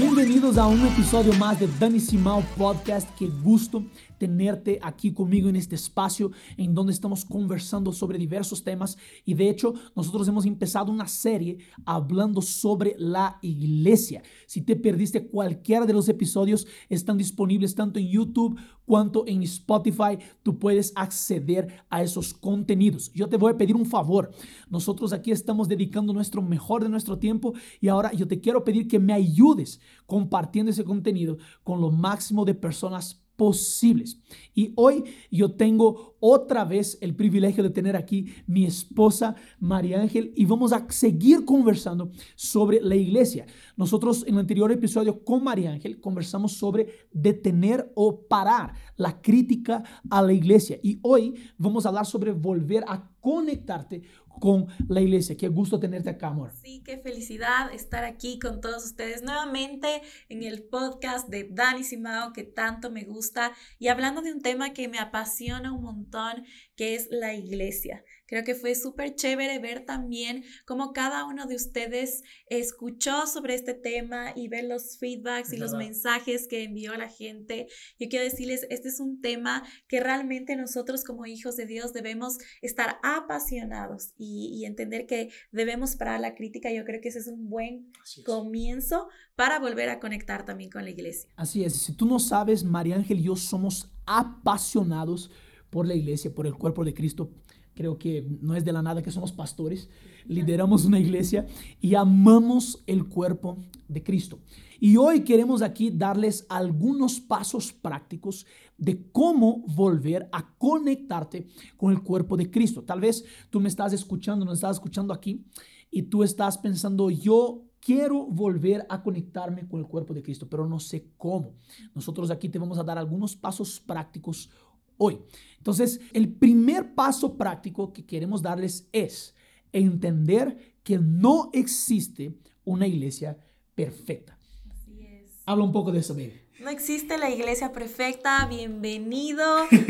Bienvenidos a un episodio más de Dani Simao Podcast. Qué gusto tenerte aquí conmigo en este espacio en donde estamos conversando sobre diversos temas y de hecho nosotros hemos empezado una serie hablando sobre la iglesia. Si te perdiste cualquiera de los episodios, están disponibles tanto en YouTube cuanto en Spotify. Tú puedes acceder a esos contenidos. Yo te voy a pedir un favor. Nosotros aquí estamos dedicando nuestro mejor de nuestro tiempo y ahora yo te quiero pedir que me ayudes compartiendo ese contenido con lo máximo de personas posibles. Y hoy yo tengo otra vez el privilegio de tener aquí mi esposa María Ángel y vamos a seguir conversando sobre la iglesia. Nosotros en el anterior episodio con María Ángel conversamos sobre detener o parar la crítica a la iglesia y hoy vamos a hablar sobre volver a conectarte con la iglesia. Qué gusto tenerte acá, amor. Sí, qué felicidad estar aquí con todos ustedes nuevamente en el podcast de Dani Simao que tanto me gusta y hablando de un tema que me apasiona un montón, que es la iglesia. Creo que fue súper chévere ver también cómo cada uno de ustedes escuchó sobre este tema y ver los feedbacks y los mensajes que envió la gente. Yo quiero decirles, este es un tema que realmente nosotros como hijos de Dios debemos estar apasionados y, entender que debemos parar la crítica. Yo creo que ese es un buen comienzo para volver a conectar también con la iglesia. Así es, si tú no sabes, María Ángel y yo somos apasionados por la iglesia, por el cuerpo de Cristo. Creo que no es de la nada que somos pastores, lideramos una iglesia y amamos el cuerpo de Cristo. Y hoy queremos aquí darles algunos pasos prácticos de cómo volver a conectarte con el cuerpo de Cristo. Tal vez tú me estás escuchando, nos estás escuchando aquí y tú estás pensando, yo quiero volver a conectarme con el cuerpo de Cristo, pero no sé cómo. Nosotros aquí te vamos a dar algunos pasos prácticos hoy. Entonces, el primer paso práctico que queremos darles es entender que no existe una iglesia perfecta. Así es. Habla un poco de eso, baby. No existe la iglesia perfecta. Bienvenido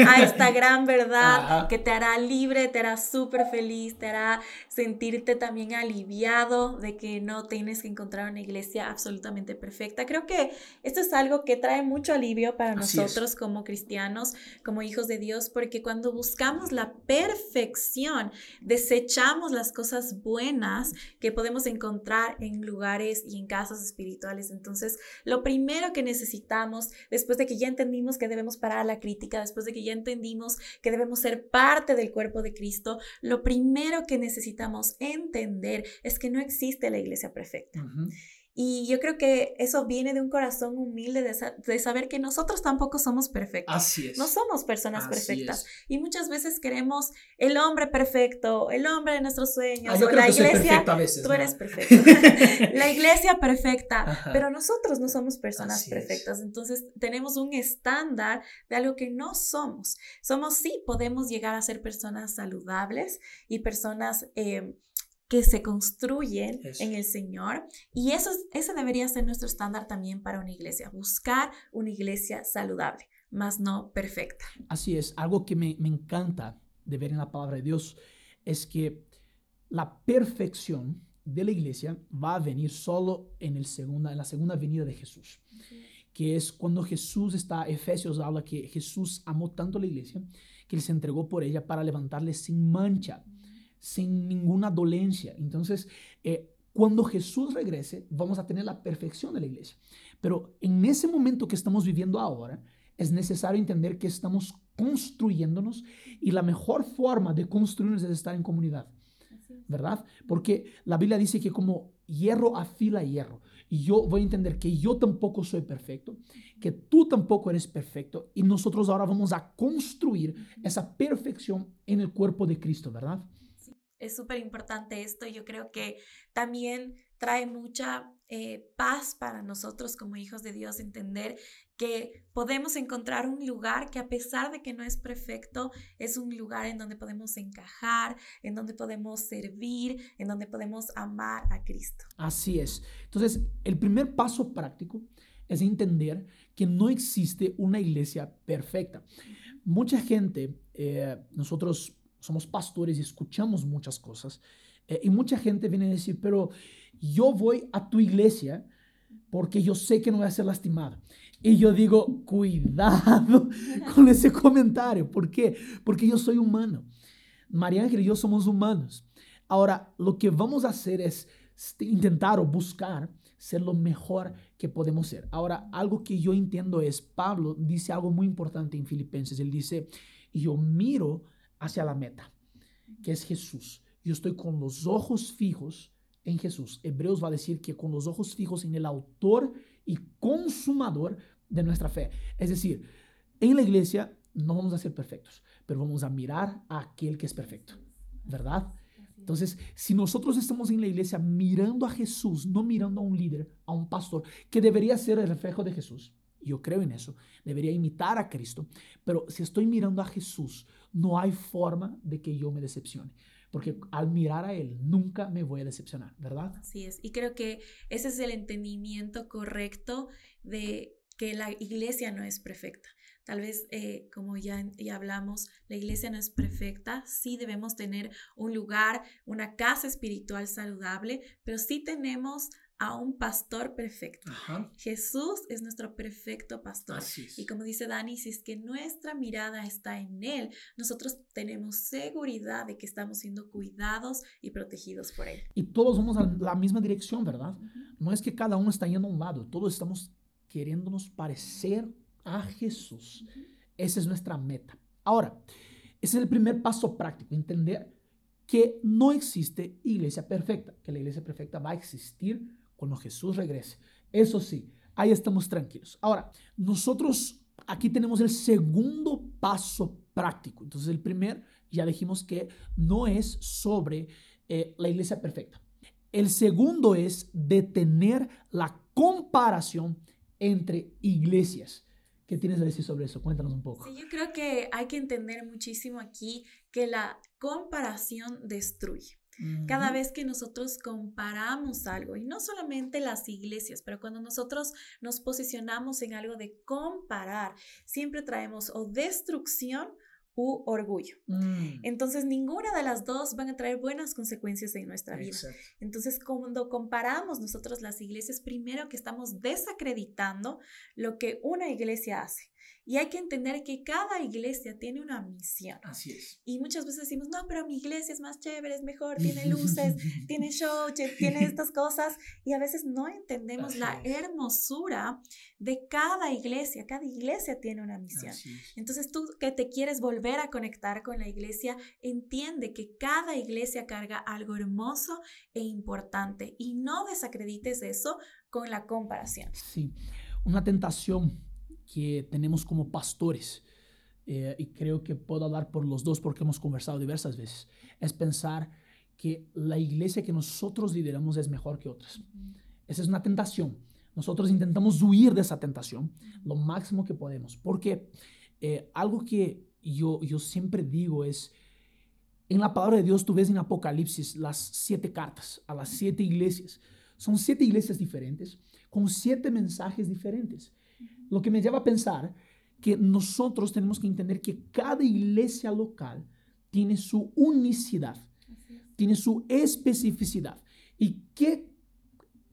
a esta gran verdad que te hará libre, te hará súper feliz, te hará sentirte también aliviado de que no tienes que encontrar una iglesia absolutamente perfecta. Creo que esto es algo que trae mucho alivio para nosotros como cristianos, como hijos de Dios, porque cuando buscamos la perfección, desechamos las cosas buenas que podemos encontrar en lugares y en casas espirituales. Entonces, lo primero que necesitamos después de que ya entendimos que debemos parar la crítica, después de que ya entendimos que debemos ser parte del cuerpo de Cristo, lo primero que necesitamos entender es que no existe la iglesia perfecta. Y yo creo que eso viene de un corazón humilde de, saber que nosotros tampoco somos perfectos. Así es. No somos personas perfectas. Y muchas veces queremos el hombre perfecto, el hombre de nuestros sueños. Ah, la iglesia. A veces, tú eres perfecto. la iglesia perfecta. Pero nosotros no somos personas perfectas. Entonces tenemos un estándar de algo que no somos. Somos, sí, podemos llegar a ser personas saludables y personas. Eh, que se construyen en el Señor. Y eso, ese debería ser nuestro estándar también para una iglesia, buscar una iglesia saludable, más no perfecta. Así es, algo que me, me encanta de ver en la palabra de Dios es que la perfección de la iglesia va a venir solo en, el segunda, en la segunda venida de Jesús, que es cuando Jesús está, Efesios habla que Jesús amó tanto la iglesia que él se entregó por ella para levantarle sin mancha sin ninguna dolencia. Entonces, eh, cuando Jesús regrese, vamos a tener la perfección de la iglesia. Pero en ese momento que estamos viviendo ahora, es necesario entender que estamos construyéndonos y la mejor forma de construirnos es estar en comunidad. ¿Verdad? Porque la Biblia dice que como hierro afila hierro. Y yo voy a entender que yo tampoco soy perfecto, que tú tampoco eres perfecto. Y nosotros ahora vamos a construir esa perfección en el cuerpo de Cristo, ¿verdad? Es súper importante esto. Yo creo que también trae mucha eh, paz para nosotros como hijos de Dios entender que podemos encontrar un lugar que a pesar de que no es perfecto, es un lugar en donde podemos encajar, en donde podemos servir, en donde podemos amar a Cristo. Así es. Entonces, el primer paso práctico es entender que no existe una iglesia perfecta. Mucha gente, eh, nosotros somos pastores y escuchamos muchas cosas. Eh, y mucha gente viene a decir, pero yo voy a tu iglesia, porque yo sé que no voy a ser lastimado. Y yo digo, cuidado con ese comentario. ¿Por qué? Porque yo soy humano. María Ángel y yo somos humanos. Ahora, lo que vamos a hacer es intentar o buscar ser lo mejor que podemos ser. Ahora, algo que yo entiendo es, Pablo dice algo muy importante en Filipenses. Él dice, yo miro hacia la meta, que es Jesús. Yo estoy con los ojos fijos en Jesús. Hebreos va a decir que con los ojos fijos en el autor y consumador de nuestra fe. Es decir, en la iglesia no vamos a ser perfectos, pero vamos a mirar a aquel que es perfecto, ¿verdad? Entonces, si nosotros estamos en la iglesia mirando a Jesús, no mirando a un líder, a un pastor, que debería ser el reflejo de Jesús, yo creo en eso, debería imitar a Cristo, pero si estoy mirando a Jesús, no hay forma de que yo me decepcione porque al mirar a Él nunca me voy a decepcionar, ¿verdad? Así es, y creo que ese es el entendimiento correcto de que la iglesia no es perfecta. Tal vez, eh, como ya, ya hablamos, la iglesia no es perfecta, sí debemos tener un lugar, una casa espiritual saludable, pero sí tenemos a un pastor perfecto. Jesús es nuestro perfecto pastor. Y como dice Dani, si es que nuestra mirada está en Él, nosotros tenemos seguridad de que estamos siendo cuidados y protegidos por Él. Y todos vamos a la misma dirección, ¿verdad? No es que cada uno está yendo a un lado, todos estamos queriéndonos parecer a Jesús. Esa es nuestra meta. Ahora, ese es el primer paso práctico, entender que no existe iglesia perfecta, que la iglesia perfecta va a existir cuando Jesús regrese. Eso sí, ahí estamos tranquilos. Ahora, nosotros aquí tenemos el segundo paso práctico. Entonces, el primer, ya dijimos que no es sobre eh, la iglesia perfecta. El segundo es detener la comparación entre iglesias. ¿Qué tienes a decir sobre eso? Cuéntanos un poco. Sí, yo creo que hay que entender muchísimo aquí que la comparación destruye. Cada vez que nosotros comparamos algo, y no solamente las iglesias, pero cuando nosotros nos posicionamos en algo de comparar, siempre traemos o destrucción u orgullo. Mm. Entonces, ninguna de las dos van a traer buenas consecuencias en nuestra vida. Entonces, cuando comparamos nosotros las iglesias, primero que estamos desacreditando lo que una iglesia hace. Y hay que entender que cada iglesia tiene una misión. Así es. Y muchas veces decimos, no, pero mi iglesia es más chévere, es mejor, tiene luces, tiene show, tiene estas cosas. Y a veces no entendemos la hermosura de cada iglesia. Cada iglesia tiene una misión. Entonces tú que te quieres volver a conectar con la iglesia, entiende que cada iglesia carga algo hermoso e importante. Y no desacredites eso con la comparación. Sí, una tentación que tenemos como pastores, eh, y creo que puedo hablar por los dos porque hemos conversado diversas veces, es pensar que la iglesia que nosotros lideramos es mejor que otras. Esa es una tentación. Nosotros intentamos huir de esa tentación lo máximo que podemos, porque eh, algo que yo, yo siempre digo es, en la palabra de Dios tú ves en Apocalipsis las siete cartas a las siete iglesias. Son siete iglesias diferentes, con siete mensajes diferentes. Lo que me lleva a pensar que nosotros tenemos que entender que cada iglesia local tiene su unicidad, tiene su especificidad. ¿Y qué,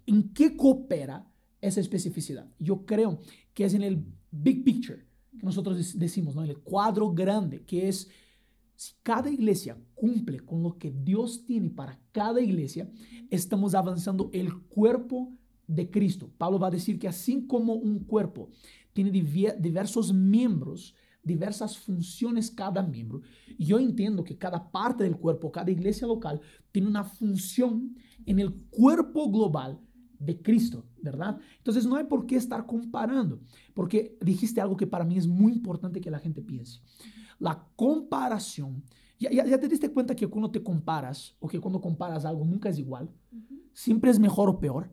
en qué coopera esa especificidad? Yo creo que es en el big picture, que nosotros decimos, ¿no? el cuadro grande, que es si cada iglesia cumple con lo que Dios tiene para cada iglesia, estamos avanzando el cuerpo de Cristo. Pablo va a decir que así como un cuerpo tiene diversos miembros, diversas funciones cada miembro, yo entiendo que cada parte del cuerpo, cada iglesia local, tiene una función en el cuerpo global de Cristo, ¿verdad? Entonces no hay por qué estar comparando, porque dijiste algo que para mí es muy importante que la gente piense. La comparación, ya, ya, te diste cuenta que cuando te comparas, o que cuando comparas algo nunca es igual, siempre es mejor o peor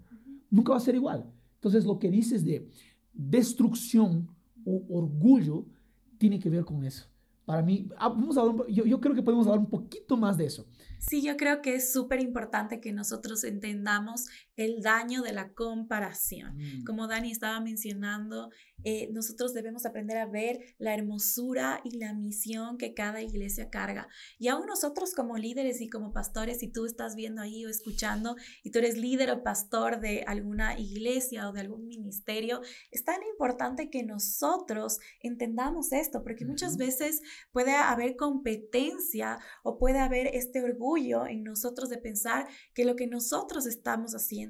nunca va a ser igual. Entonces, lo que dices de destrucción o orgullo tiene que ver con eso. Para mí, ah, vamos a yo, yo creo que podemos hablar un poquito más de eso. Sí, yo creo que es súper importante que nosotros entendamos el daño de la comparación. Mm. Como Dani estaba mencionando, eh, nosotros debemos aprender a ver la hermosura y la misión que cada iglesia carga. Y aún nosotros como líderes y como pastores, si tú estás viendo ahí o escuchando y tú eres líder o pastor de alguna iglesia o de algún ministerio, es tan importante que nosotros entendamos esto, porque muchas veces puede haber competencia o puede haber este orgullo en nosotros de pensar que lo que nosotros estamos haciendo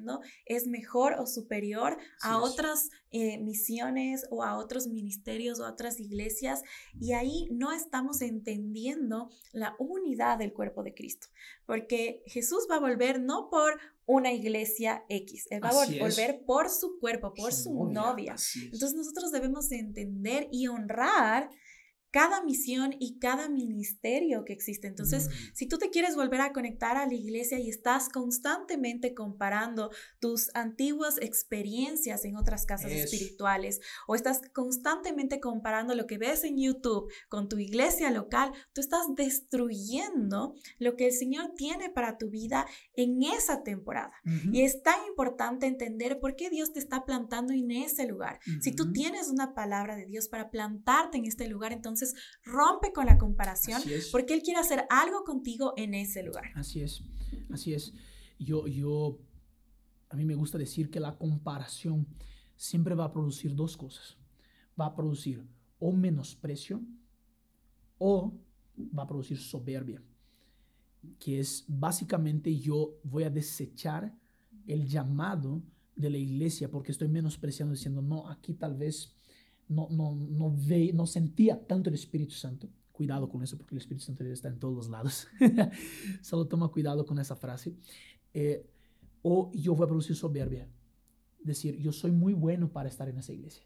es mejor o superior a otras eh, misiones o a otros ministerios o a otras iglesias y ahí no estamos entendiendo la unidad del cuerpo de Cristo, porque Jesús va a volver no por una iglesia X, Él va a volver por su cuerpo, por su, novia. Entonces nosotros debemos entender y honrar cada misión y cada ministerio que existe. Entonces, mm. si tú te quieres volver a conectar a la iglesia y estás constantemente comparando tus antiguas experiencias en otras casas espirituales o estás constantemente comparando lo que ves en YouTube con tu iglesia local, tú estás destruyendo lo que el Señor tiene para tu vida en esa temporada. Y es tan importante entender por qué Dios te está plantando en ese lugar. Si tú tienes una palabra de Dios para plantarte en este lugar, entonces rompe con la comparación porque Él quiere hacer algo contigo en ese lugar. Así es, así es. Yo, yo, a mí me gusta decir que la comparación siempre va a producir dos cosas. Va a producir o menosprecio o va a producir soberbia, que es básicamente yo voy a desechar el llamado de la iglesia porque estoy menospreciando diciendo, no, aquí tal vez no, no, no, ve, no sentía tanto el Espíritu Santo. Cuidado con eso porque el Espíritu Santo está en todos los lados. Solo toma cuidado con esa frase. Eh, o yo voy a producir soberbia. Decir, yo soy muy bueno para estar en esa iglesia.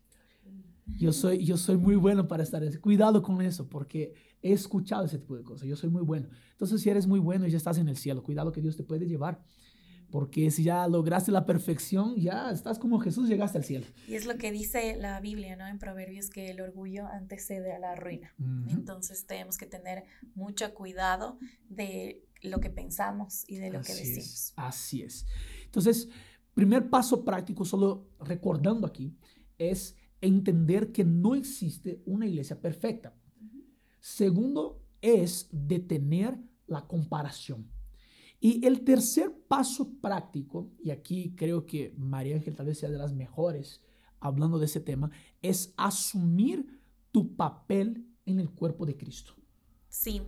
Yo soy, yo soy muy bueno para estar en esa. Cuidado con eso porque he escuchado ese tipo de cosas. Yo soy muy bueno. Entonces, si eres muy bueno y ya estás en el cielo, cuidado que Dios te puede llevar porque si ya lograste la perfección, ya estás como Jesús, llegaste al cielo. Y es lo que dice la Biblia, ¿no? En Proverbios, que el orgullo antecede a la ruina. Entonces tenemos que tener mucho cuidado de lo que pensamos y de lo que decimos. así es. Entonces, primer paso práctico, solo recordando aquí, es entender que no existe una iglesia perfecta. Segundo, es detener la comparación. Y el tercer paso práctico, y aquí creo que María Ángel tal vez sea de las mejores hablando de ese tema, es asumir tu papel en el cuerpo de Cristo. Sí,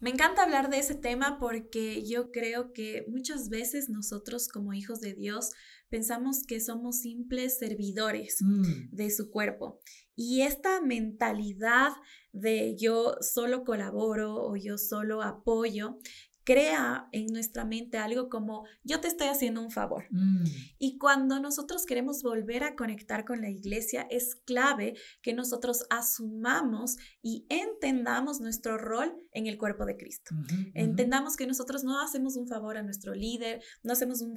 me encanta hablar de ese tema porque yo creo que muchas veces nosotros como hijos de Dios pensamos que somos simples servidores mm. de su cuerpo. Y esta mentalidad de yo solo colaboro o yo solo apoyo crea en nuestra mente algo como yo te estoy haciendo un favor. Mm. Y cuando nosotros queremos volver a conectar con la iglesia, es clave que nosotros asumamos y entendamos nuestro rol en el cuerpo de Cristo. Entendamos que nosotros no hacemos un favor a nuestro líder, no hacemos un,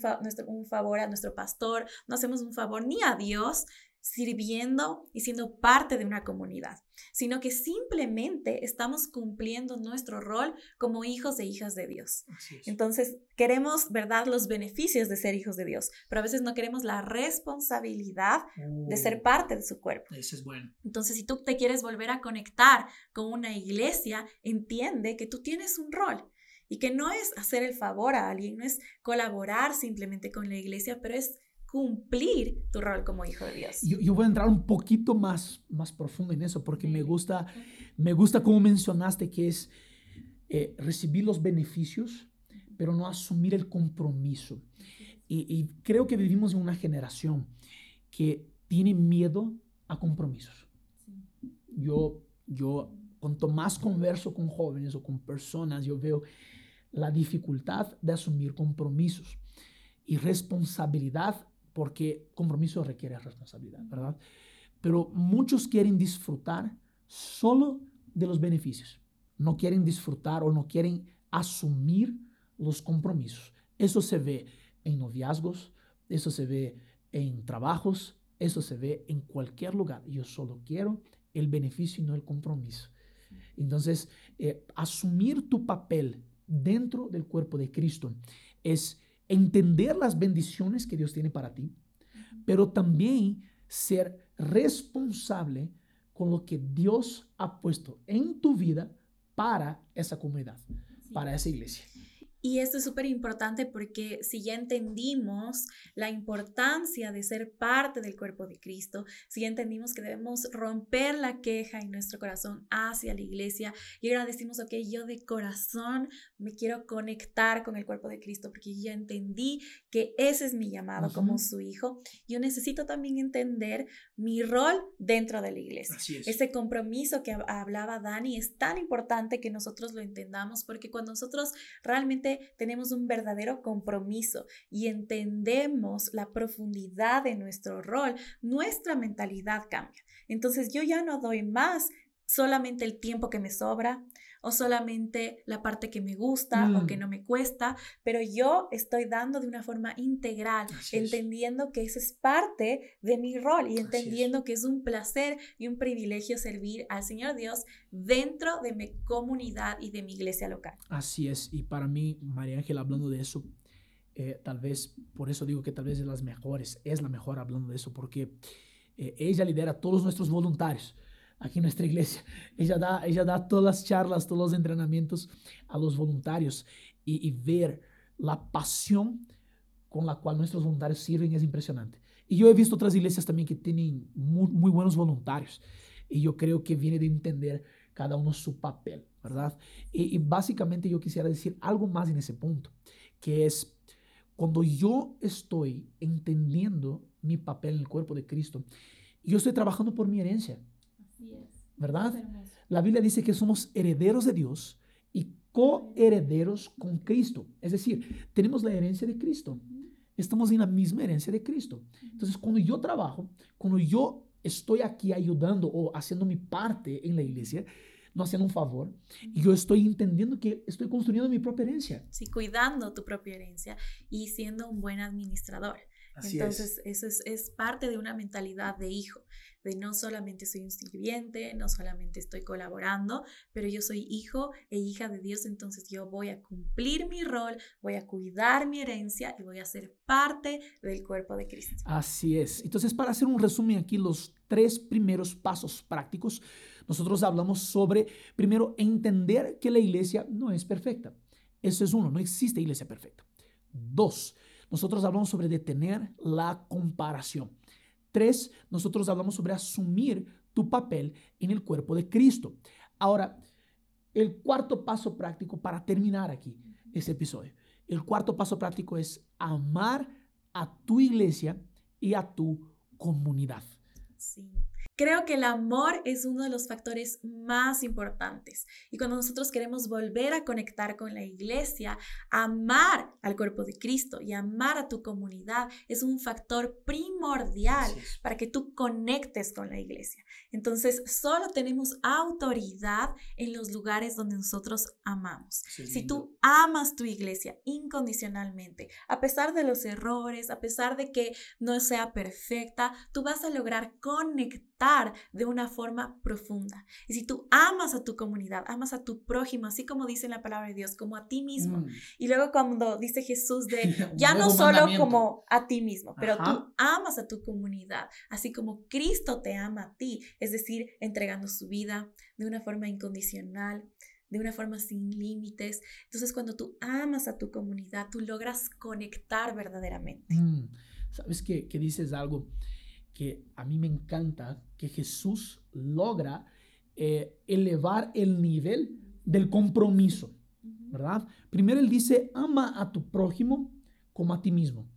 un favor a nuestro pastor, no hacemos un favor ni a Dios, sirviendo y siendo parte de una comunidad, sino que simplemente estamos cumpliendo nuestro rol como hijos e hijas de Dios. Entonces, queremos, ¿verdad?, los beneficios de ser hijos de Dios, pero a veces no queremos la responsabilidad de ser uh. parte de su cuerpo. Eso es bueno. Entonces, si tú te quieres volver a conectar con una iglesia, entiende que tú tienes un rol y que no es hacer el favor a alguien, no es colaborar simplemente con la iglesia, pero es cumplir tu rol como hijo de Dios. Yo, voy a entrar un poquito más, más profundo en eso porque me gusta, me gusta como mencionaste que es eh, recibir los beneficios, pero no asumir el compromiso. Y, creo que vivimos en una generación que tiene miedo a compromisos. Yo, yo, cuanto más converso con jóvenes o con personas, yo veo la dificultad de asumir compromisos y responsabilidad porque compromiso requiere responsabilidad, ¿verdad? Pero muchos quieren disfrutar solo de los beneficios, no quieren disfrutar o no quieren asumir los compromisos. Eso se ve en noviazgos, eso se ve en trabajos, eso se ve en cualquier lugar. Yo solo quiero el beneficio y no el compromiso. Entonces, eh, asumir tu papel dentro del cuerpo de Cristo es entender las bendiciones que Dios tiene para ti, pero también ser responsable con lo que Dios ha puesto en tu vida para esa comunidad, para esa iglesia. Y esto es súper importante porque si ya entendimos la importancia de ser parte del cuerpo de Cristo, si ya entendimos que debemos romper la queja en nuestro corazón hacia la iglesia y ahora decimos, ok, yo de corazón me quiero conectar con el cuerpo de Cristo porque ya entendí que ese es mi llamado como su hijo, yo necesito también entender mi rol dentro de la iglesia. Ese compromiso que hablaba Dani es tan importante que nosotros lo entendamos porque cuando nosotros realmente tenemos un verdadero compromiso y entendemos la profundidad de nuestro rol, nuestra mentalidad cambia. Entonces yo ya no doy más solamente el tiempo que me sobra o solamente la parte que me gusta o que mm. no me cuesta, pero yo estoy dando de una forma integral, entendiendo que eso es parte de mi rol y entendiendo que es un placer y un privilegio servir al Señor Dios dentro de mi comunidad y de mi iglesia local. Así es, y para mí, María Ángela, hablando de eso, eh, tal vez, por eso digo que tal vez es las mejores, es la mejor hablando de eso, porque eh, ella lidera a todos nuestros voluntarios aquí en nuestra iglesia. Ella da, da todas las charlas, todos los entrenamientos a los voluntarios y, ver la pasión con la cual nuestros voluntarios sirven es impresionante. Y yo he visto otras iglesias también que tienen muy, buenos voluntarios y yo creo que viene de entender cada uno su papel, ¿verdad? Y básicamente yo quisiera decir algo más en ese punto, que es cuando yo estoy entendiendo mi papel en el cuerpo de Cristo, yo estoy trabajando por mi herencia. ¿Verdad? La Biblia dice que somos herederos de Dios y coherederos con Cristo. Es decir, tenemos la herencia de Cristo. Estamos en la misma herencia de Cristo. Entonces, cuando yo trabajo, cuando yo estoy aquí ayudando o haciendo mi parte en la iglesia, no haciendo un favor, y yo estoy entendiendo que estoy construyendo mi propia herencia. Sí, cuidando tu propia herencia y siendo un buen administrador. Entonces, eso es, es, parte de una mentalidad de hijo, de no solamente soy un sirviente, no solamente estoy colaborando, pero yo soy hijo e hija de Dios, entonces yo voy a cumplir mi rol, voy a cuidar mi herencia y voy a ser parte del cuerpo de Cristo. Así es. Entonces, para hacer un resumen aquí, los tres primeros pasos prácticos, nosotros hablamos sobre, primero, entender que la iglesia no es perfecta. Eso es uno, no existe iglesia perfecta. Dos, nosotros hablamos sobre detener la comparación. Tres, nosotros hablamos sobre asumir tu papel en el cuerpo de Cristo. Ahora, el cuarto paso práctico para terminar aquí ese episodio. El cuarto paso práctico es amar a tu iglesia y a tu comunidad. Sí. Creo que el amor es uno de los factores más importantes. Y cuando nosotros queremos volver a conectar con la iglesia, amar al cuerpo de Cristo y amar a tu comunidad es un factor primordial para que tú conectes con la iglesia. Entonces, solo tenemos autoridad en los lugares donde nosotros amamos. si tú amas tu iglesia incondicionalmente, a pesar de los errores, a pesar de que no sea perfecta, tú vas a lograr conectar de una forma profunda. Y si tú amas a tu comunidad, amas a tu prójimo, así como dice la palabra de Dios, como a ti mismo. Mm. Y luego cuando dice Jesús de, ya no solo como a ti mismo, pero tú amas a tu comunidad, así como Cristo te ama a ti, es decir, entregando su vida de una forma incondicional, de una forma sin límites. Entonces, cuando tú amas a tu comunidad, tú logras conectar verdaderamente. Mm. ¿Sabes qué, que dices algo? Que a mí me encanta que Jesús logra eh, elevar el nivel del compromiso, ¿verdad? Primero él dice, ama a tu prójimo como a ti mismo.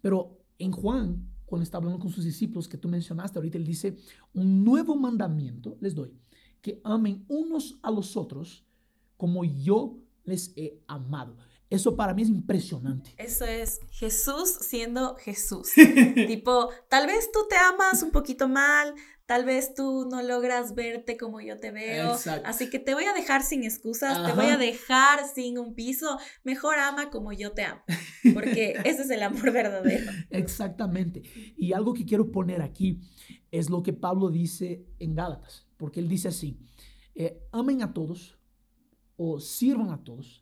Pero en Juan, cuando está hablando con sus discípulos que tú mencionaste ahorita, él dice, un nuevo mandamiento les doy, que amen unos a los otros como yo les he amado. Eso para mí es impresionante. Eso es Jesús siendo Jesús. tipo, tal vez tú te amas un poquito mal, tal vez tú no logras verte como yo te veo. Así que te voy a dejar sin excusas, te voy a dejar sin un piso. Mejor ama como yo te amo, porque ese es el amor verdadero. Exactamente. Y algo que quiero poner aquí es lo que Pablo dice en Gálatas, porque él dice así, eh, amen a todos o sirvan a todos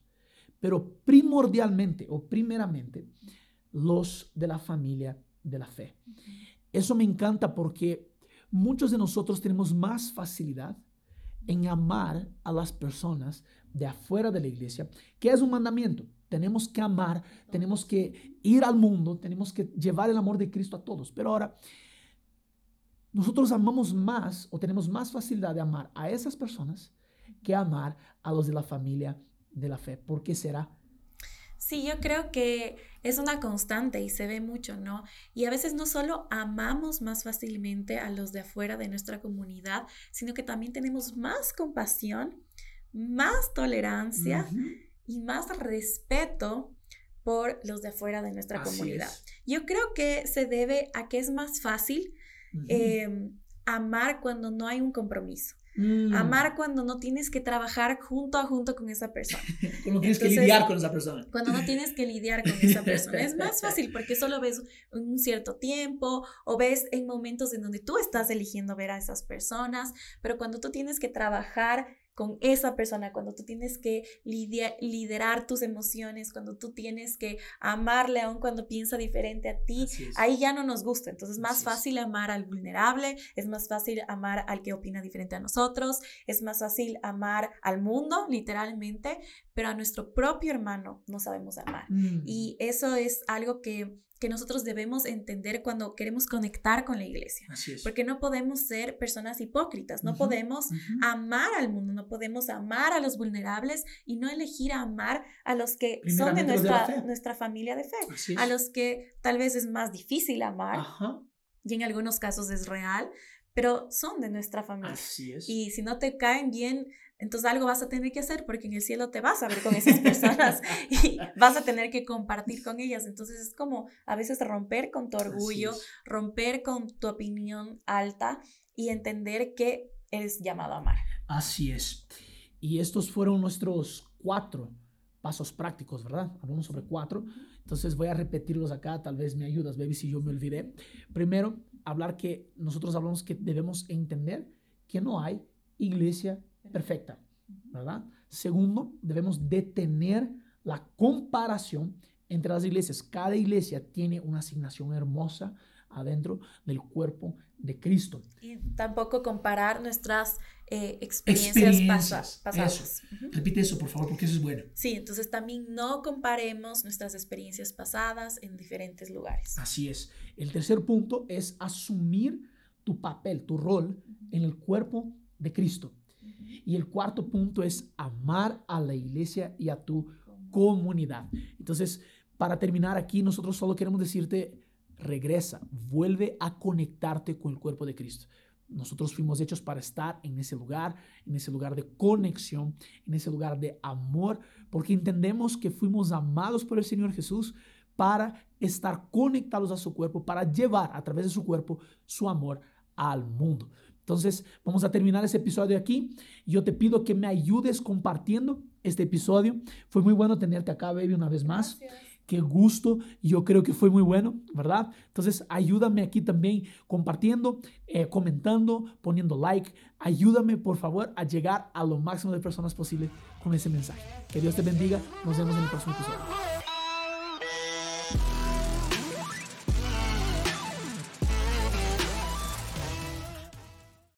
pero primordialmente o primeramente los de la familia de la fe. eso me encanta porque muchos de nosotros tenemos más facilidad en amar a las personas de afuera de la iglesia, que es un mandamiento. Tenemos que amar, tenemos que ir al mundo, tenemos que llevar el amor de Cristo a todos. Pero ahora, nosotros amamos más o tenemos más facilidad de amar a esas personas que amar a los de la familia de la fe. ¿Por qué será? Sí, yo creo que es una constante y se ve mucho, ¿no? Y a veces no solo amamos más fácilmente a los de afuera de nuestra comunidad, sino que también tenemos más compasión, más tolerancia y más respeto por los de afuera de nuestra comunidad. Yo creo que se debe a que es más fácil em, amar cuando no hay un compromiso. Mm. Amar cuando no tienes que trabajar junto a junto con esa persona. cuando tienes que lidiar con esa persona. Cuando no tienes que lidiar con esa persona. es más fácil porque solo ves un cierto tiempo o ves en momentos en donde tú estás eligiendo ver a esas personas, pero cuando tú tienes que trabajar con esa persona, cuando tú tienes que liderar tus emociones, cuando tú tienes que amarle aun cuando piensa diferente a ti, ahí ya no nos gusta. Entonces es más fácil amar al vulnerable, es más fácil amar al que opina diferente a nosotros, es más fácil amar al mundo, literalmente, pero a nuestro propio hermano no sabemos amar. Mm. Y eso es algo que que nosotros debemos entender cuando queremos conectar con la iglesia. Porque no podemos ser personas hipócritas, no podemos amar al mundo, no podemos amar a los vulnerables y no elegir amar a los que son de nuestra, nuestra familia de fe, a los que tal vez es más difícil amar y en algunos casos es real, pero son de nuestra familia. Y si no te caen bien, entonces algo vas a tener que hacer porque en el cielo te vas a ver con esas personas y vas a tener que compartir con ellas. Entonces es como a veces romper con tu orgullo, romper con tu opinión alta y entender que eres llamado a amar. Así es. Y estos fueron nuestros cuatro pasos prácticos, ¿verdad? Hablamos sobre cuatro. Entonces voy a repetirlos acá, tal vez me ayudas, baby, si yo me olvidé. Primero, hablar que nosotros hablamos que debemos entender que no hay iglesia perfecta, ¿verdad? Segundo, debemos detener la comparación entre las iglesias. Cada iglesia tiene una asignación hermosa adentro del cuerpo de Cristo. Y tampoco comparar nuestras eh, experiencias, pasadas. Repite eso, por favor, porque eso es bueno. Sí, entonces también no comparemos nuestras experiencias pasadas en diferentes lugares. Así es. El tercer punto es asumir tu papel, tu rol en el cuerpo de Cristo. Y el cuarto punto es amar a la iglesia y a tu comunidad. Entonces, para terminar aquí, nosotros solo queremos decirte, regresa, vuelve a conectarte con el cuerpo de Cristo. Nosotros fuimos hechos para estar en ese lugar, en ese lugar de conexión, en ese lugar de amor, porque entendemos que fuimos amados por el Señor Jesús para estar conectados a su cuerpo, para llevar a través de su cuerpo su amor al mundo. Entonces, vamos a terminar ese episodio aquí. Yo te pido que me ayudes compartiendo este episodio. Fue muy bueno tenerte acá, baby, una vez más. Qué gusto, yo creo que fue muy bueno, ¿verdad? Entonces, ayúdame aquí también compartiendo, eh, comentando, poniendo like. Ayúdame, por favor, a llegar a lo máximo de personas posible con ese mensaje. Que Dios te bendiga. Nos vemos en el próximo episodio.